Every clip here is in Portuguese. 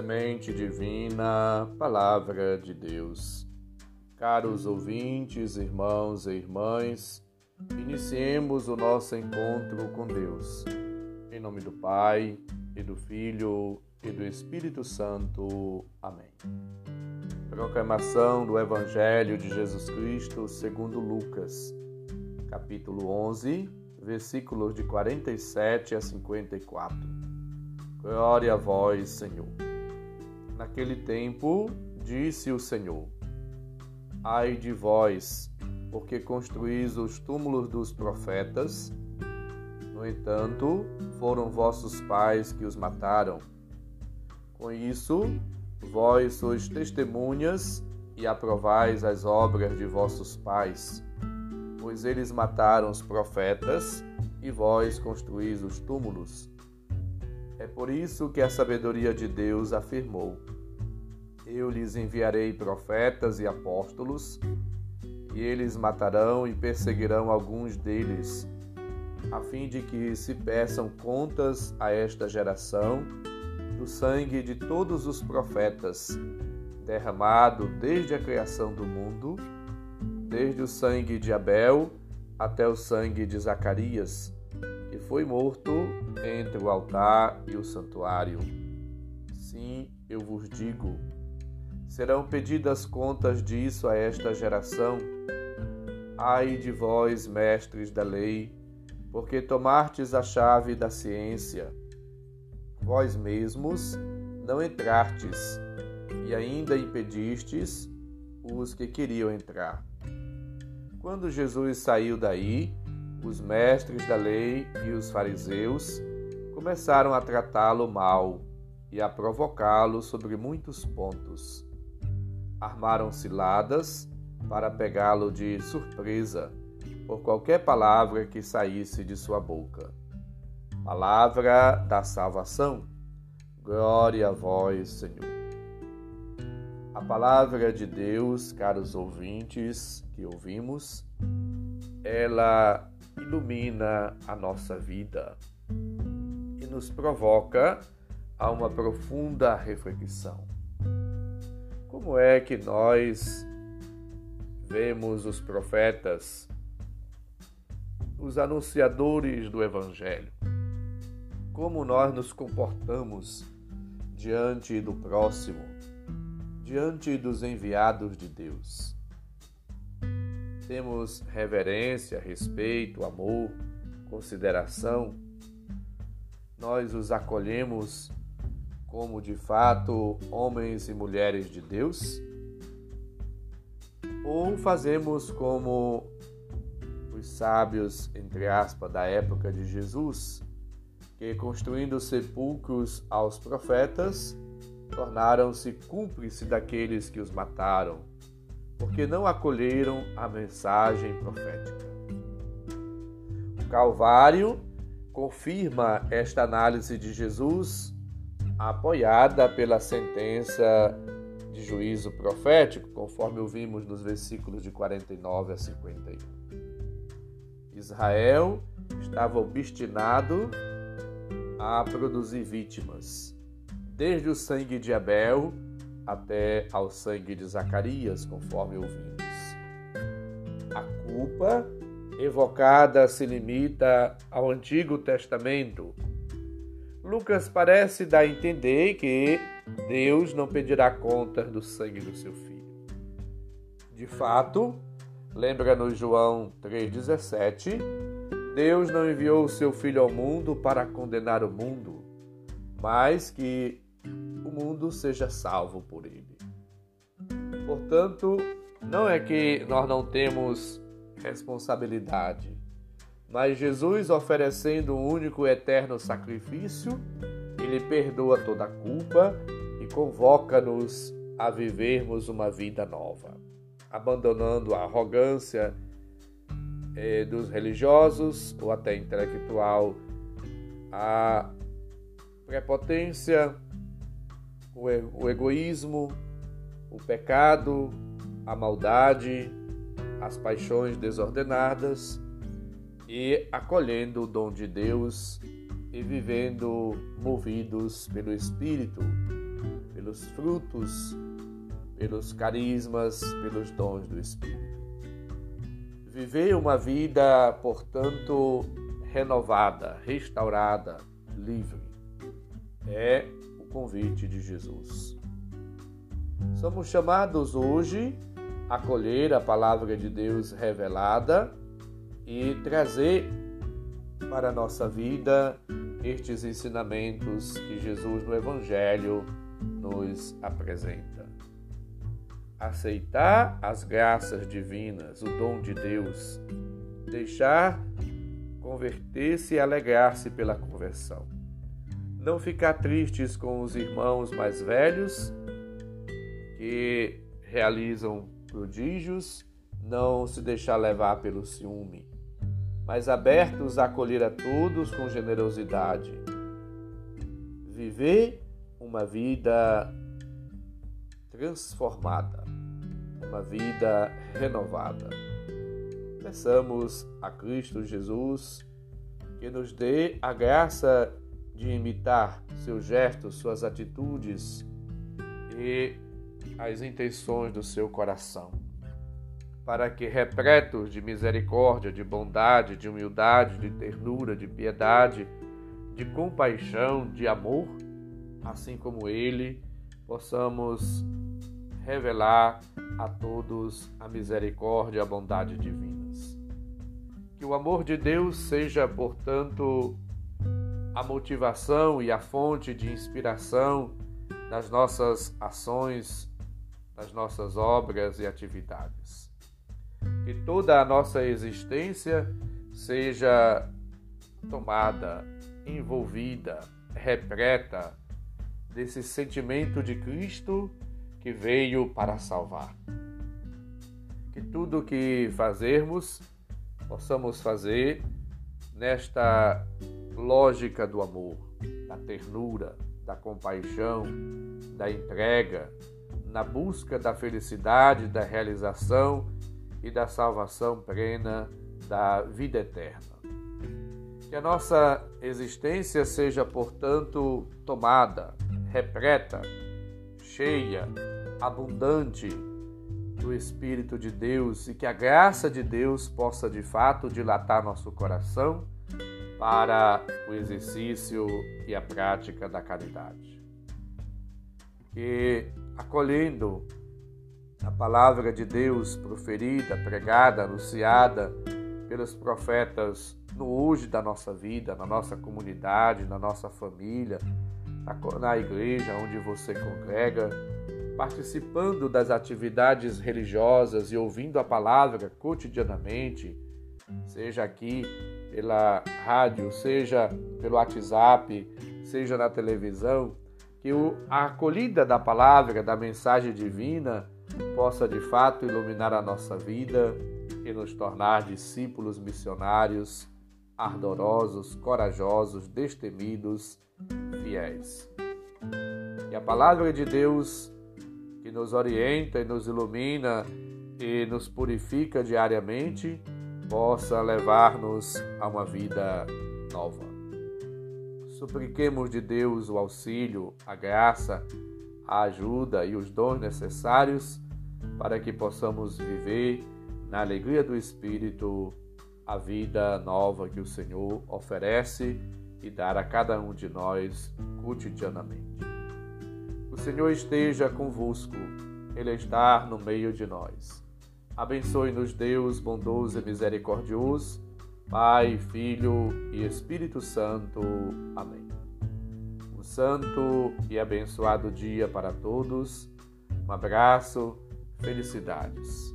Semente Divina, Palavra de Deus. Caros ouvintes, irmãos e irmãs, iniciemos o nosso encontro com Deus. Em nome do Pai, e do Filho, e do Espírito Santo. Amém. Proclamação do Evangelho de Jesus Cristo segundo Lucas, capítulo 11, versículos de 47 a 54. Glória a vós, Senhor. Naquele tempo, disse o Senhor: Ai de vós, porque construís os túmulos dos profetas. No entanto, foram vossos pais que os mataram. Com isso, vós sois testemunhas e aprovais as obras de vossos pais, pois eles mataram os profetas e vós construís os túmulos. É por isso que a sabedoria de Deus afirmou: Eu lhes enviarei profetas e apóstolos, e eles matarão e perseguirão alguns deles, a fim de que se peçam contas a esta geração do sangue de todos os profetas, derramado desde a criação do mundo, desde o sangue de Abel até o sangue de Zacarias e foi morto entre o altar e o santuário. Sim, eu vos digo: serão pedidas contas disso a esta geração. Ai de vós, mestres da lei, porque tomartes a chave da ciência. Vós mesmos não entrartes, e ainda impedistes os que queriam entrar. Quando Jesus saiu daí, os mestres da lei e os fariseus começaram a tratá-lo mal e a provocá-lo sobre muitos pontos. Armaram ciladas para pegá-lo de surpresa por qualquer palavra que saísse de sua boca. Palavra da salvação. Glória a vós, Senhor. A palavra de Deus, caros ouvintes que ouvimos, ela ilumina a nossa vida e nos provoca a uma profunda reflexão. Como é que nós vemos os profetas, os anunciadores do Evangelho? Como nós nos comportamos diante do próximo, diante dos enviados de Deus? Temos reverência, respeito, amor, consideração, nós os acolhemos como de fato homens e mulheres de Deus? Ou fazemos como os sábios, entre aspas, da época de Jesus, que construindo sepulcros aos profetas, tornaram-se cúmplices daqueles que os mataram, porque não acolheram a mensagem profética. O Calvário confirma esta análise de Jesus, apoiada pela sentença de juízo profético, conforme ouvimos nos versículos de 49 a 51. Israel estava obstinado a produzir vítimas, desde o sangue de Abel até ao sangue de Zacarias, conforme ouvimos. A culpa evocada se limita ao Antigo Testamento. Lucas parece dar a entender que Deus não pedirá contas do sangue do seu filho. De fato, lembra-nos João 3,17, Deus não enviou o seu filho ao mundo para condenar o mundo, mas que o mundo seja salvo por ele. Portanto, não é que nós não temos responsabilidade, mas Jesus oferecendo um único eterno sacrifício, ele perdoa toda a culpa e convoca-nos a vivermos uma vida nova, abandonando a arrogância eh, dos religiosos ou até intelectual, a prepotência o egoísmo, o pecado, a maldade, as paixões desordenadas e acolhendo o dom de Deus e vivendo movidos pelo Espírito, pelos frutos, pelos carismas, pelos dons do Espírito. Viver uma vida, portanto, renovada, restaurada, livre, é convite de Jesus. Somos chamados hoje a acolher a palavra de Deus revelada e trazer para a nossa vida estes ensinamentos que Jesus no Evangelho nos apresenta. Aceitar as graças divinas, o dom de Deus, deixar converter-se e alegrar-se pela conversão. Não ficar tristes com os irmãos mais velhos que realizam prodígios, não se deixar levar pelo ciúme, mas abertos a acolher a todos com generosidade. Viver uma vida transformada, uma vida renovada. Peçamos a Cristo Jesus que nos dê a graça de imitar seus gestos, suas atitudes e as intenções do seu coração para que, repletos de misericórdia, de bondade, de humildade, de ternura, de piedade, de compaixão, de amor, assim como Ele, possamos revelar a todos a misericórdia e a bondade divinas. Que o amor de Deus seja, portanto, a motivação e a fonte de inspiração nas nossas ações, nas nossas obras e atividades que toda a nossa existência seja tomada, envolvida, repleta desse sentimento de Cristo que veio para salvar. Que tudo que fazermos possamos fazer nesta lógica do amor, da ternura, da compaixão, da entrega, na busca da felicidade, da realização e da salvação plena da vida eterna. Que a nossa existência seja, portanto, tomada, repleta, cheia, abundante do Espírito de Deus e que a graça de Deus possa de fato dilatar nosso coração para o exercício e a prática da caridade. Que acolhendo a palavra de Deus proferida, pregada, anunciada pelos profetas no hoje da nossa vida, na nossa comunidade, na nossa família, na igreja onde você congrega, participando das atividades religiosas e ouvindo a palavra cotidianamente, seja aqui pela rádio, seja pelo WhatsApp, seja na televisão, que a acolhida da palavra, da mensagem divina, possa de fato iluminar a nossa vida e nos tornar discípulos missionários, ardorosos, corajosos, destemidos, fiéis. E a palavra de Deus, que nos orienta e nos ilumina e nos purifica diariamente, possa levar-nos a uma vida nova. Supliquemos de Deus o auxílio, a graça, a ajuda e os dons necessários para que possamos viver na alegria do Espírito a vida nova que o Senhor oferece e dar a cada um de nós cotidianamente. O Senhor esteja convosco, Ele está no meio de nós. Abençoe-nos, Deus bondoso e misericordioso, Pai, Filho e Espírito Santo. Amém. Um santo e abençoado dia para todos. Um abraço, felicidades.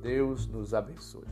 Deus nos abençoe.